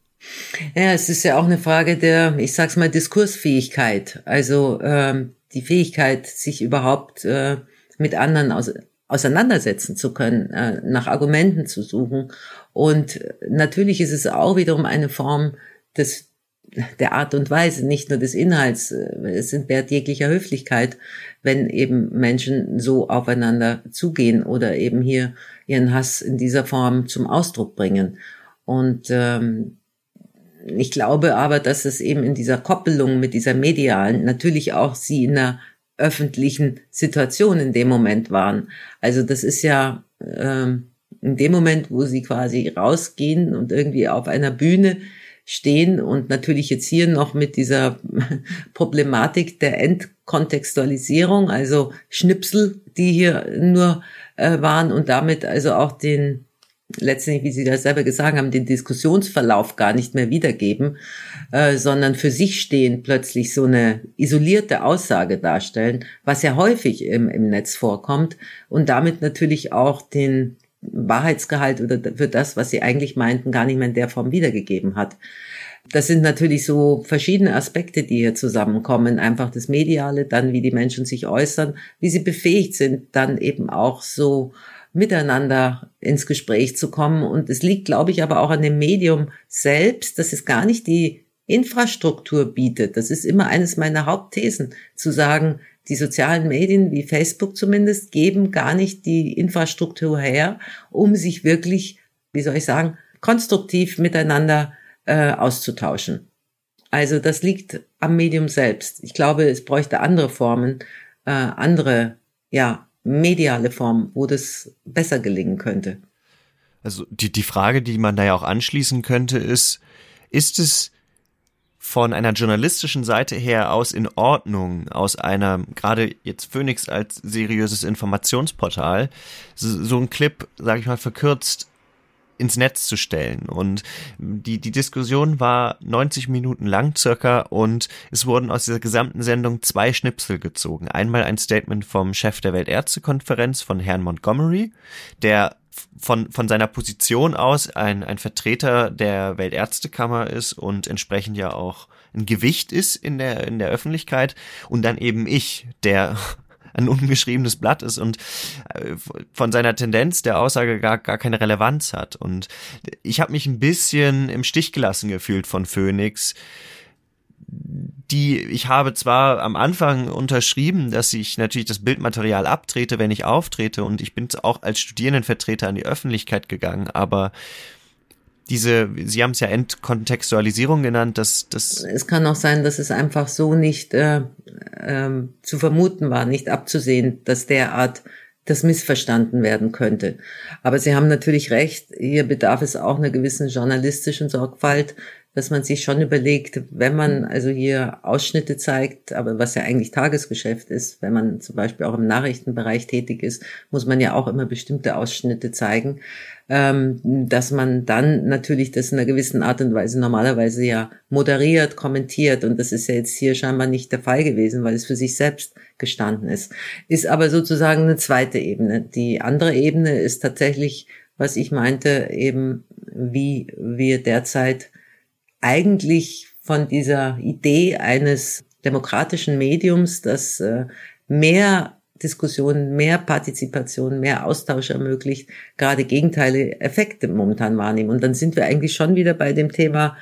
Ja, es ist ja auch eine Frage der, ich sag's mal, Diskursfähigkeit. Also ähm, die Fähigkeit, sich überhaupt äh, mit anderen aus, auseinandersetzen zu können, äh, nach Argumenten zu suchen. Und natürlich ist es auch wiederum eine Form des der Art und Weise, nicht nur des Inhalts. Es sind wert jeglicher Höflichkeit, wenn eben Menschen so aufeinander zugehen oder eben hier ihren Hass in dieser Form zum Ausdruck bringen. Und ähm, ich glaube aber, dass es eben in dieser Koppelung mit dieser medialen natürlich auch sie in einer öffentlichen Situation in dem Moment waren. Also das ist ja ähm, in dem Moment, wo sie quasi rausgehen und irgendwie auf einer Bühne stehen und natürlich jetzt hier noch mit dieser (laughs) Problematik der Entkontextualisierung, also Schnipsel, die hier nur äh, waren und damit also auch den letztendlich, wie Sie das selber gesagt haben, den Diskussionsverlauf gar nicht mehr wiedergeben, äh, sondern für sich stehen plötzlich so eine isolierte Aussage darstellen, was ja häufig im, im Netz vorkommt und damit natürlich auch den Wahrheitsgehalt oder für das, was sie eigentlich meinten, gar nicht mehr in der Form wiedergegeben hat. Das sind natürlich so verschiedene Aspekte, die hier zusammenkommen. Einfach das Mediale, dann wie die Menschen sich äußern, wie sie befähigt sind, dann eben auch so miteinander ins Gespräch zu kommen. Und es liegt, glaube ich, aber auch an dem Medium selbst, dass es gar nicht die Infrastruktur bietet. Das ist immer eines meiner Hauptthesen, zu sagen, die sozialen Medien wie Facebook zumindest geben gar nicht die Infrastruktur her, um sich wirklich, wie soll ich sagen, konstruktiv miteinander äh, auszutauschen. Also das liegt am Medium selbst. Ich glaube, es bräuchte andere Formen, äh, andere, ja, mediale Formen, wo das besser gelingen könnte. Also die, die Frage, die man da ja auch anschließen könnte, ist, ist es von einer journalistischen Seite her aus in Ordnung, aus einer, gerade jetzt Phoenix als seriöses Informationsportal, so, so ein Clip, sage ich mal, verkürzt ins Netz zu stellen. Und die, die Diskussion war 90 Minuten lang circa und es wurden aus dieser gesamten Sendung zwei Schnipsel gezogen. Einmal ein Statement vom Chef der Weltärztekonferenz von Herrn Montgomery, der von, von seiner Position aus ein, ein Vertreter der Weltärztekammer ist und entsprechend ja auch ein Gewicht ist in der, in der Öffentlichkeit und dann eben ich, der ein ungeschriebenes Blatt ist und äh, von seiner Tendenz der Aussage gar, gar keine Relevanz hat. Und ich habe mich ein bisschen im Stich gelassen gefühlt von Phoenix. Die, ich habe zwar am Anfang unterschrieben, dass ich natürlich das Bildmaterial abtrete, wenn ich auftrete, und ich bin auch als Studierendenvertreter an die Öffentlichkeit gegangen, aber diese, Sie haben es ja Entkontextualisierung genannt, dass das. Es kann auch sein, dass es einfach so nicht äh, äh, zu vermuten war, nicht abzusehen, dass derart das missverstanden werden könnte. Aber Sie haben natürlich recht, hier bedarf es auch einer gewissen journalistischen Sorgfalt, dass man sich schon überlegt, wenn man also hier Ausschnitte zeigt, aber was ja eigentlich Tagesgeschäft ist, wenn man zum Beispiel auch im Nachrichtenbereich tätig ist, muss man ja auch immer bestimmte Ausschnitte zeigen, ähm, dass man dann natürlich das in einer gewissen Art und Weise normalerweise ja moderiert, kommentiert und das ist ja jetzt hier scheinbar nicht der Fall gewesen, weil es für sich selbst gestanden ist. Ist aber sozusagen eine zweite Ebene. Die andere Ebene ist tatsächlich, was ich meinte, eben wie wir derzeit eigentlich von dieser Idee eines demokratischen Mediums, das äh, mehr Diskussion, mehr Partizipation, mehr Austausch ermöglicht, gerade gegenteilige Effekte momentan wahrnehmen. Und dann sind wir eigentlich schon wieder bei dem Thema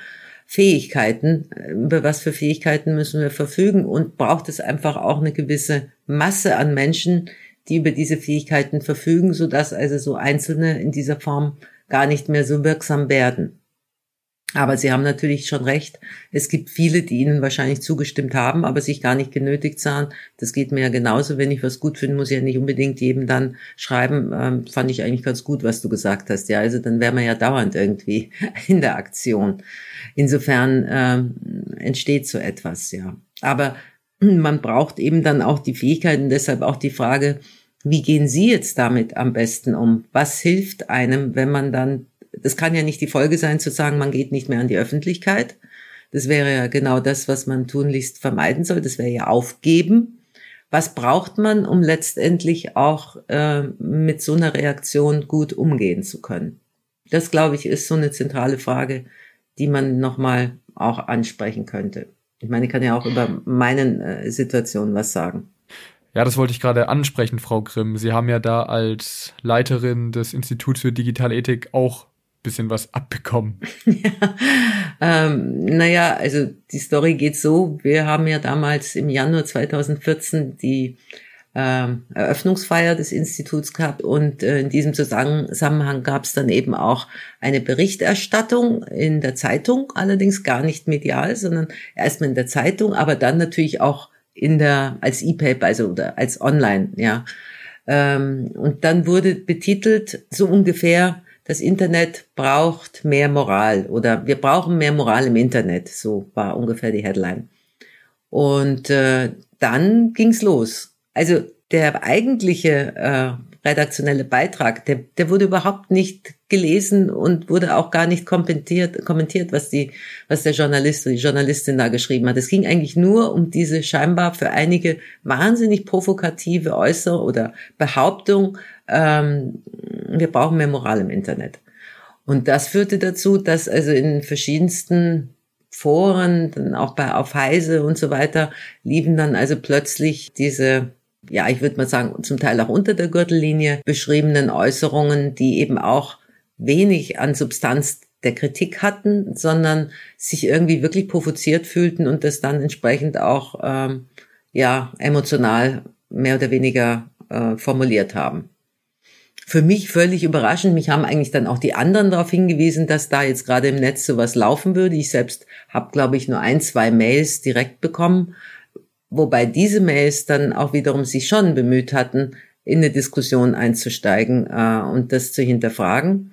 Fähigkeiten. Über was für Fähigkeiten müssen wir verfügen? Und braucht es einfach auch eine gewisse Masse an Menschen, die über diese Fähigkeiten verfügen, sodass also so Einzelne in dieser Form gar nicht mehr so wirksam werden. Aber Sie haben natürlich schon recht. Es gibt viele, die Ihnen wahrscheinlich zugestimmt haben, aber sich gar nicht genötigt sahen. Das geht mir ja genauso. Wenn ich was gut finde, muss ich ja nicht unbedingt jedem dann schreiben, ähm, fand ich eigentlich ganz gut, was du gesagt hast. Ja, also dann wäre man ja dauernd irgendwie (laughs) in der Aktion. Insofern ähm, entsteht so etwas, ja. Aber man braucht eben dann auch die Fähigkeiten, deshalb auch die Frage, wie gehen Sie jetzt damit am besten um? Was hilft einem, wenn man dann das kann ja nicht die Folge sein, zu sagen, man geht nicht mehr an die Öffentlichkeit. Das wäre ja genau das, was man tunlichst vermeiden soll. Das wäre ja aufgeben. Was braucht man, um letztendlich auch äh, mit so einer Reaktion gut umgehen zu können? Das, glaube ich, ist so eine zentrale Frage, die man nochmal auch ansprechen könnte. Ich meine, ich kann ja auch über meinen äh, Situationen was sagen. Ja, das wollte ich gerade ansprechen, Frau Grimm. Sie haben ja da als Leiterin des Instituts für Digitale Ethik auch bisschen was abbekommen. (laughs) ja, ähm, naja, also die Story geht so, wir haben ja damals im Januar 2014 die ähm, Eröffnungsfeier des Instituts gehabt und äh, in diesem Zusammenhang gab es dann eben auch eine Berichterstattung in der Zeitung, allerdings gar nicht medial, sondern erstmal in der Zeitung, aber dann natürlich auch in der als E-Paper, also oder als Online, ja. Ähm, und dann wurde betitelt so ungefähr das Internet braucht mehr Moral oder wir brauchen mehr Moral im Internet. So war ungefähr die Headline. Und äh, dann ging's los. Also der eigentliche äh, redaktionelle Beitrag, der, der wurde überhaupt nicht gelesen und wurde auch gar nicht kommentiert, kommentiert, was die, was der Journalist oder die Journalistin da geschrieben hat. Es ging eigentlich nur um diese scheinbar für einige wahnsinnig provokative Äußerung oder Behauptung, ähm, wir brauchen mehr Moral im Internet. Und das führte dazu, dass also in verschiedensten Foren, dann auch bei auf Heise und so weiter, liefen dann also plötzlich diese, ja, ich würde mal sagen, zum Teil auch unter der Gürtellinie beschriebenen Äußerungen, die eben auch wenig an Substanz der Kritik hatten, sondern sich irgendwie wirklich provoziert fühlten und das dann entsprechend auch ähm, ja emotional mehr oder weniger äh, formuliert haben. Für mich völlig überraschend. Mich haben eigentlich dann auch die anderen darauf hingewiesen, dass da jetzt gerade im Netz sowas laufen würde. Ich selbst habe, glaube ich, nur ein, zwei Mails direkt bekommen, wobei diese Mails dann auch wiederum sich schon bemüht hatten, in eine Diskussion einzusteigen äh, und das zu hinterfragen,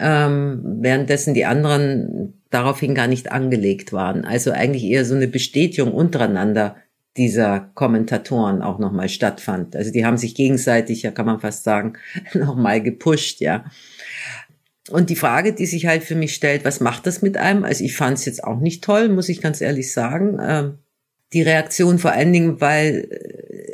ähm, währenddessen die anderen daraufhin gar nicht angelegt waren. Also eigentlich eher so eine Bestätigung untereinander dieser Kommentatoren auch nochmal stattfand. Also die haben sich gegenseitig, ja kann man fast sagen, (laughs) nochmal gepusht, ja. Und die Frage, die sich halt für mich stellt, was macht das mit einem? Also ich fand es jetzt auch nicht toll, muss ich ganz ehrlich sagen. Ähm, die Reaktion vor allen Dingen, weil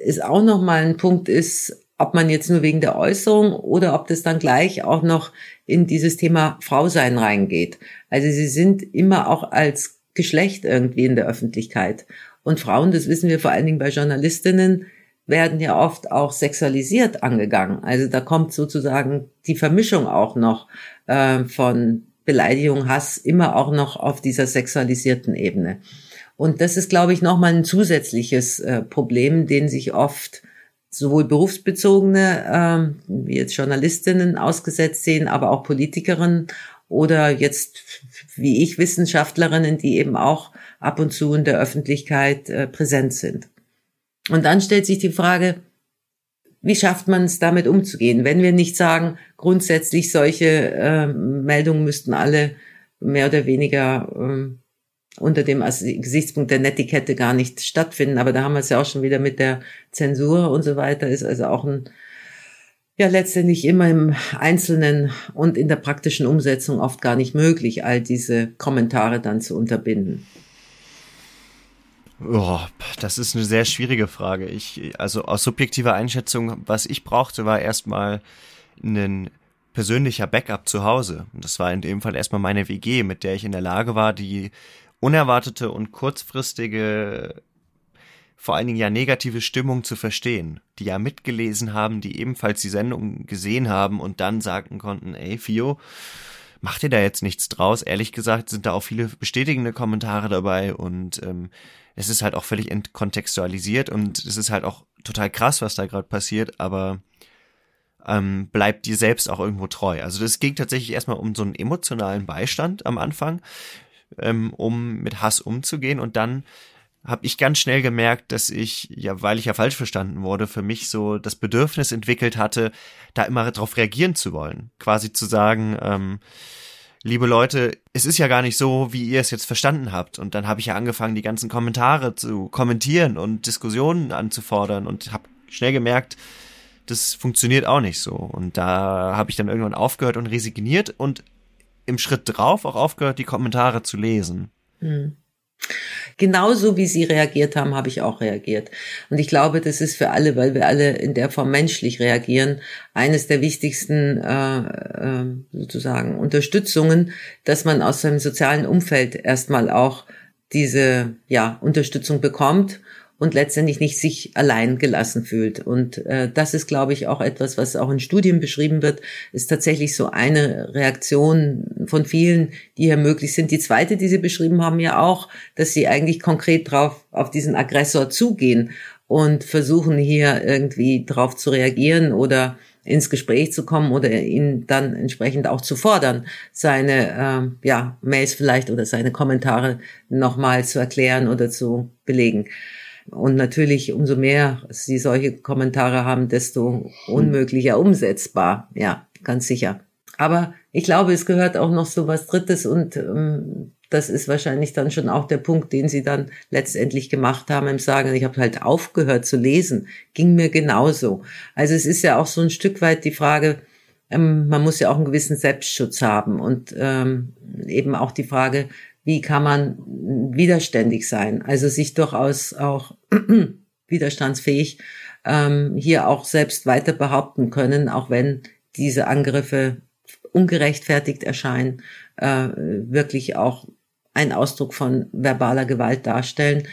es auch nochmal ein Punkt ist, ob man jetzt nur wegen der Äußerung oder ob das dann gleich auch noch in dieses Thema Frausein reingeht. Also sie sind immer auch als Geschlecht irgendwie in der Öffentlichkeit. Und Frauen, das wissen wir vor allen Dingen bei Journalistinnen, werden ja oft auch sexualisiert angegangen. Also da kommt sozusagen die Vermischung auch noch äh, von Beleidigung, Hass immer auch noch auf dieser sexualisierten Ebene. Und das ist, glaube ich, nochmal ein zusätzliches äh, Problem, den sich oft sowohl berufsbezogene, ähm, wie jetzt Journalistinnen ausgesetzt sehen, aber auch Politikerinnen oder jetzt, wie ich, Wissenschaftlerinnen, die eben auch ab und zu in der Öffentlichkeit äh, präsent sind. Und dann stellt sich die Frage, wie schafft man es damit umzugehen, wenn wir nicht sagen, grundsätzlich solche äh, Meldungen müssten alle mehr oder weniger äh, unter dem Gesichtspunkt der Netiquette gar nicht stattfinden. Aber da haben wir es ja auch schon wieder mit der Zensur und so weiter, ist also auch ein, ja, letztendlich immer im Einzelnen und in der praktischen Umsetzung oft gar nicht möglich, all diese Kommentare dann zu unterbinden. Oh, das ist eine sehr schwierige Frage. Ich, also aus subjektiver Einschätzung, was ich brauchte, war erstmal ein persönlicher Backup zu Hause. Und das war in dem Fall erstmal meine WG, mit der ich in der Lage war, die unerwartete und kurzfristige, vor allen Dingen ja negative Stimmung zu verstehen, die ja mitgelesen haben, die ebenfalls die Sendung gesehen haben und dann sagten konnten, ey, Fio, mach dir da jetzt nichts draus. Ehrlich gesagt sind da auch viele bestätigende Kommentare dabei und ähm, es ist halt auch völlig entkontextualisiert und es ist halt auch total krass, was da gerade passiert, aber ähm, bleibt dir selbst auch irgendwo treu. Also das ging tatsächlich erstmal um so einen emotionalen Beistand am Anfang, ähm, um mit Hass umzugehen. Und dann habe ich ganz schnell gemerkt, dass ich, ja, weil ich ja falsch verstanden wurde, für mich so das Bedürfnis entwickelt hatte, da immer darauf reagieren zu wollen. Quasi zu sagen, ähm, liebe Leute, es ist ja gar nicht so, wie ihr es jetzt verstanden habt. Und dann habe ich ja angefangen, die ganzen Kommentare zu kommentieren und Diskussionen anzufordern und habe schnell gemerkt, das funktioniert auch nicht so. Und da habe ich dann irgendwann aufgehört und resigniert und im Schritt drauf auch aufgehört, die Kommentare zu lesen. Hm. Genauso wie Sie reagiert haben, habe ich auch reagiert. Und ich glaube, das ist für alle, weil wir alle in der Form menschlich reagieren, eines der wichtigsten äh, äh, sozusagen Unterstützungen, dass man aus seinem sozialen Umfeld erstmal auch diese ja Unterstützung bekommt und letztendlich nicht sich allein gelassen fühlt. Und äh, das ist, glaube ich, auch etwas, was auch in Studien beschrieben wird, ist tatsächlich so eine Reaktion von vielen, die hier möglich sind. Die zweite, die Sie beschrieben haben, ja auch, dass Sie eigentlich konkret drauf auf diesen Aggressor zugehen und versuchen hier irgendwie drauf zu reagieren oder ins Gespräch zu kommen oder ihn dann entsprechend auch zu fordern, seine äh, ja, Mails vielleicht oder seine Kommentare nochmal zu erklären oder zu belegen. Und natürlich, umso mehr sie solche Kommentare haben, desto unmöglicher umsetzbar. Ja, ganz sicher. Aber ich glaube, es gehört auch noch so was Drittes und ähm, das ist wahrscheinlich dann schon auch der Punkt, den sie dann letztendlich gemacht haben im Sagen, ich habe halt aufgehört zu lesen, ging mir genauso. Also es ist ja auch so ein Stück weit die Frage, ähm, man muss ja auch einen gewissen Selbstschutz haben und ähm, eben auch die Frage, wie kann man widerständig sein, also sich durchaus auch (clears throat) widerstandsfähig ähm, hier auch selbst weiter behaupten können, auch wenn diese Angriffe ungerechtfertigt erscheinen, äh, wirklich auch ein Ausdruck von verbaler Gewalt darstellen,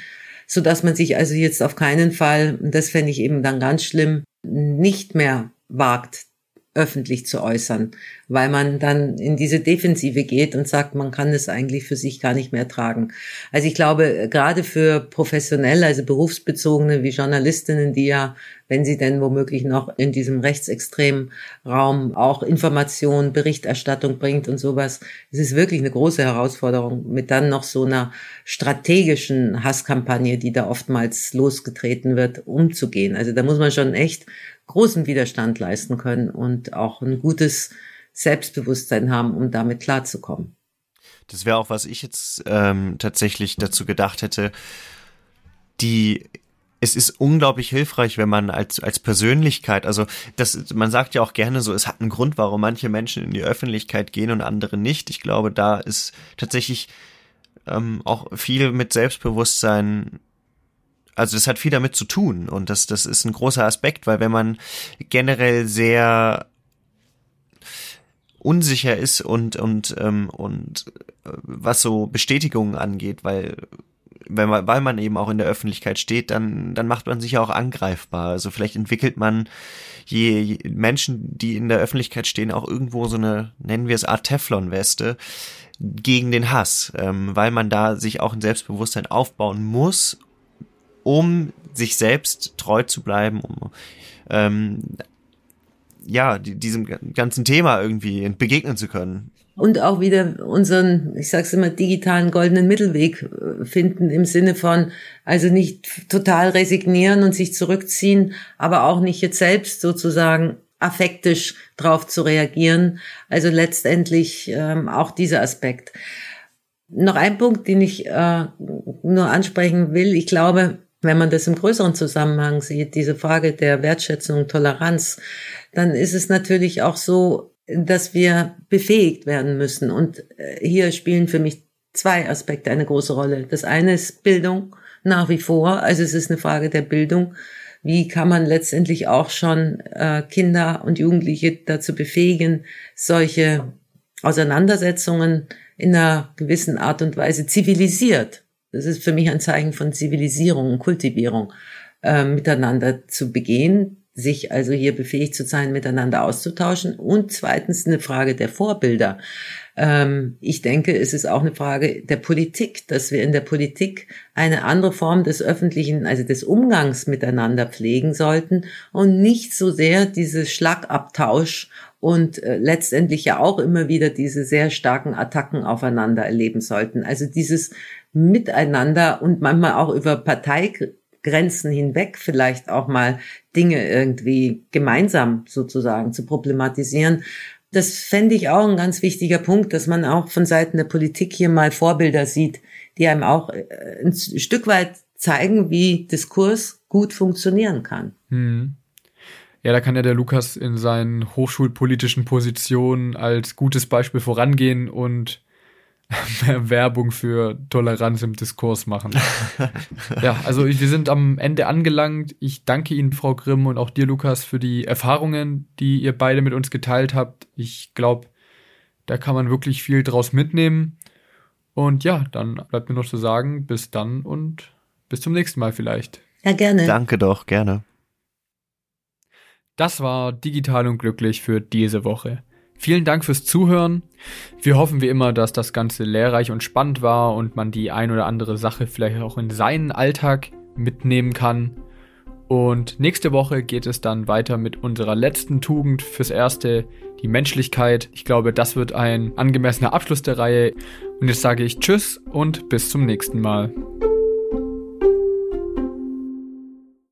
so dass man sich also jetzt auf keinen Fall, das fände ich eben dann ganz schlimm, nicht mehr wagt, öffentlich zu äußern, weil man dann in diese Defensive geht und sagt, man kann es eigentlich für sich gar nicht mehr tragen. Also ich glaube, gerade für professionell, also berufsbezogene wie Journalistinnen, die ja, wenn sie denn womöglich noch in diesem rechtsextremen Raum auch Information, Berichterstattung bringt und sowas, es ist wirklich eine große Herausforderung mit dann noch so einer strategischen Hasskampagne, die da oftmals losgetreten wird, umzugehen. Also da muss man schon echt großen Widerstand leisten können und auch ein gutes Selbstbewusstsein haben, um damit klarzukommen. Das wäre auch, was ich jetzt ähm, tatsächlich dazu gedacht hätte. Die es ist unglaublich hilfreich, wenn man als, als Persönlichkeit, also das, man sagt ja auch gerne so, es hat einen Grund, warum manche Menschen in die Öffentlichkeit gehen und andere nicht. Ich glaube, da ist tatsächlich ähm, auch viel mit Selbstbewusstsein also das hat viel damit zu tun und das, das ist ein großer Aspekt, weil wenn man generell sehr unsicher ist und und ähm, und äh, was so Bestätigungen angeht, weil wenn man, weil man eben auch in der Öffentlichkeit steht, dann dann macht man sich ja auch angreifbar. Also vielleicht entwickelt man je, je Menschen, die in der Öffentlichkeit stehen, auch irgendwo so eine nennen wir es Art Teflon-Weste gegen den Hass, ähm, weil man da sich auch ein Selbstbewusstsein aufbauen muss um sich selbst treu zu bleiben, um ähm, ja, die, diesem ganzen Thema irgendwie begegnen zu können. Und auch wieder unseren, ich sag's immer, digitalen goldenen Mittelweg äh, finden im Sinne von, also nicht total resignieren und sich zurückziehen, aber auch nicht jetzt selbst sozusagen affektisch drauf zu reagieren. Also letztendlich ähm, auch dieser Aspekt. Noch ein Punkt, den ich äh, nur ansprechen will. Ich glaube, wenn man das im größeren Zusammenhang sieht, diese Frage der Wertschätzung, Toleranz, dann ist es natürlich auch so, dass wir befähigt werden müssen. Und äh, hier spielen für mich zwei Aspekte eine große Rolle. Das eine ist Bildung nach wie vor. Also es ist eine Frage der Bildung. Wie kann man letztendlich auch schon äh, Kinder und Jugendliche dazu befähigen, solche Auseinandersetzungen in einer gewissen Art und Weise zivilisiert das ist für mich ein Zeichen von Zivilisierung und Kultivierung, äh, miteinander zu begehen, sich also hier befähigt zu sein, miteinander auszutauschen. Und zweitens eine Frage der Vorbilder. Ähm, ich denke, es ist auch eine Frage der Politik, dass wir in der Politik eine andere Form des öffentlichen, also des Umgangs miteinander pflegen sollten und nicht so sehr dieses Schlagabtausch und äh, letztendlich ja auch immer wieder diese sehr starken Attacken aufeinander erleben sollten. Also dieses Miteinander und manchmal auch über Parteigrenzen hinweg vielleicht auch mal Dinge irgendwie gemeinsam sozusagen zu problematisieren. Das fände ich auch ein ganz wichtiger Punkt, dass man auch von Seiten der Politik hier mal Vorbilder sieht, die einem auch äh, ein Stück weit zeigen, wie Diskurs gut funktionieren kann. Hm. Ja, da kann ja der Lukas in seinen hochschulpolitischen Positionen als gutes Beispiel vorangehen und mehr (laughs) Werbung für Toleranz im Diskurs machen. (laughs) ja, also wir sind am Ende angelangt. Ich danke Ihnen, Frau Grimm, und auch dir, Lukas, für die Erfahrungen, die ihr beide mit uns geteilt habt. Ich glaube, da kann man wirklich viel draus mitnehmen. Und ja, dann bleibt mir noch zu sagen, bis dann und bis zum nächsten Mal vielleicht. Ja, gerne. Danke doch, gerne. Das war Digital und Glücklich für diese Woche. Vielen Dank fürs Zuhören. Wir hoffen wie immer, dass das Ganze lehrreich und spannend war und man die ein oder andere Sache vielleicht auch in seinen Alltag mitnehmen kann. Und nächste Woche geht es dann weiter mit unserer letzten Tugend fürs Erste, die Menschlichkeit. Ich glaube, das wird ein angemessener Abschluss der Reihe. Und jetzt sage ich Tschüss und bis zum nächsten Mal.